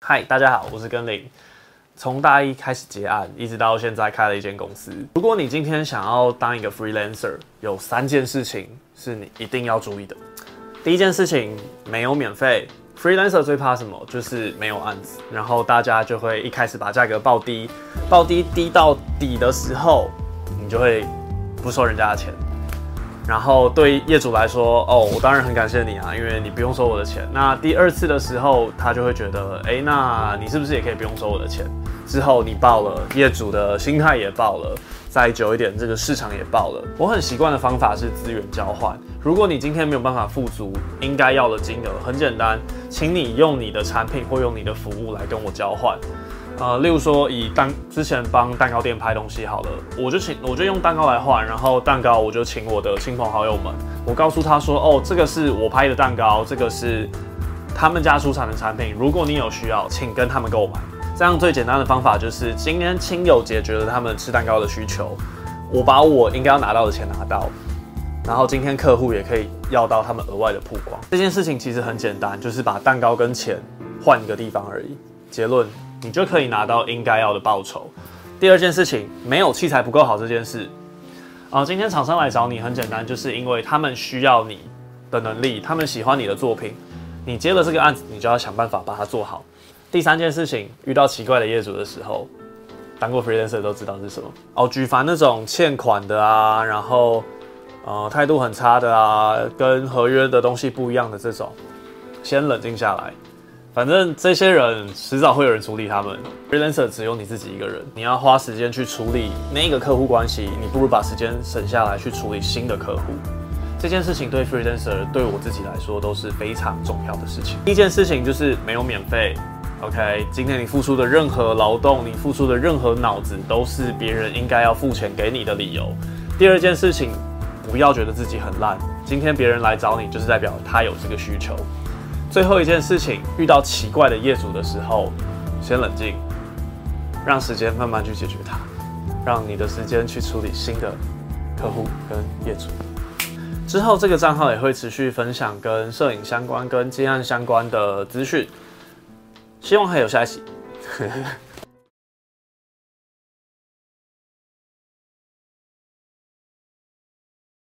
嗨，大家好，我是根林。从大一开始接案，一直到现在开了一间公司。如果你今天想要当一个 freelancer，有三件事情是你一定要注意的。第一件事情，没有免费。freelancer 最怕什么？就是没有案子，然后大家就会一开始把价格报低，报低低到底的时候，你就会不收人家的钱。然后对业主来说，哦，我当然很感谢你啊，因为你不用收我的钱。那第二次的时候，他就会觉得，哎，那你是不是也可以不用收我的钱？之后你爆了，业主的心态也爆了，再久一点，这个市场也爆了。我很习惯的方法是资源交换。如果你今天没有办法付足应该要的金额，很简单，请你用你的产品或用你的服务来跟我交换。呃，例如说以当之前帮蛋糕店拍东西好了，我就请我就用蛋糕来换，然后蛋糕我就请我的亲朋好友们，我告诉他说，哦，这个是我拍的蛋糕，这个是他们家出产的产品，如果你有需要，请跟他们购买。这样最简单的方法就是今天亲友解决了他们吃蛋糕的需求，我把我应该要拿到的钱拿到，然后今天客户也可以要到他们额外的曝光。这件事情其实很简单，就是把蛋糕跟钱换一个地方而已。结论。你就可以拿到应该要的报酬。第二件事情，没有器材不够好这件事，啊，今天厂商来找你很简单，就是因为他们需要你的能力，他们喜欢你的作品，你接了这个案子，你就要想办法把它做好。第三件事情，遇到奇怪的业主的时候，当过 freelancer 都知道是什么哦，举凡那种欠款的啊，然后呃态度很差的啊，跟合约的东西不一样的这种，先冷静下来。反正这些人迟早会有人处理他们。Freelancer 只有你自己一个人，你要花时间去处理那个客户关系，你不如把时间省下来去处理新的客户。这件事情对 Freelancer 对我自己来说都是非常重要的事情。第一件事情就是没有免费，OK？今天你付出的任何劳动，你付出的任何脑子，都是别人应该要付钱给你的理由。第二件事情，不要觉得自己很烂，今天别人来找你，就是代表他有这个需求。最后一件事情，遇到奇怪的业主的时候，先冷静，让时间慢慢去解决它，让你的时间去处理新的客户跟业主。之后这个账号也会持续分享跟摄影相关、跟接案相关的资讯，希望还有下一期。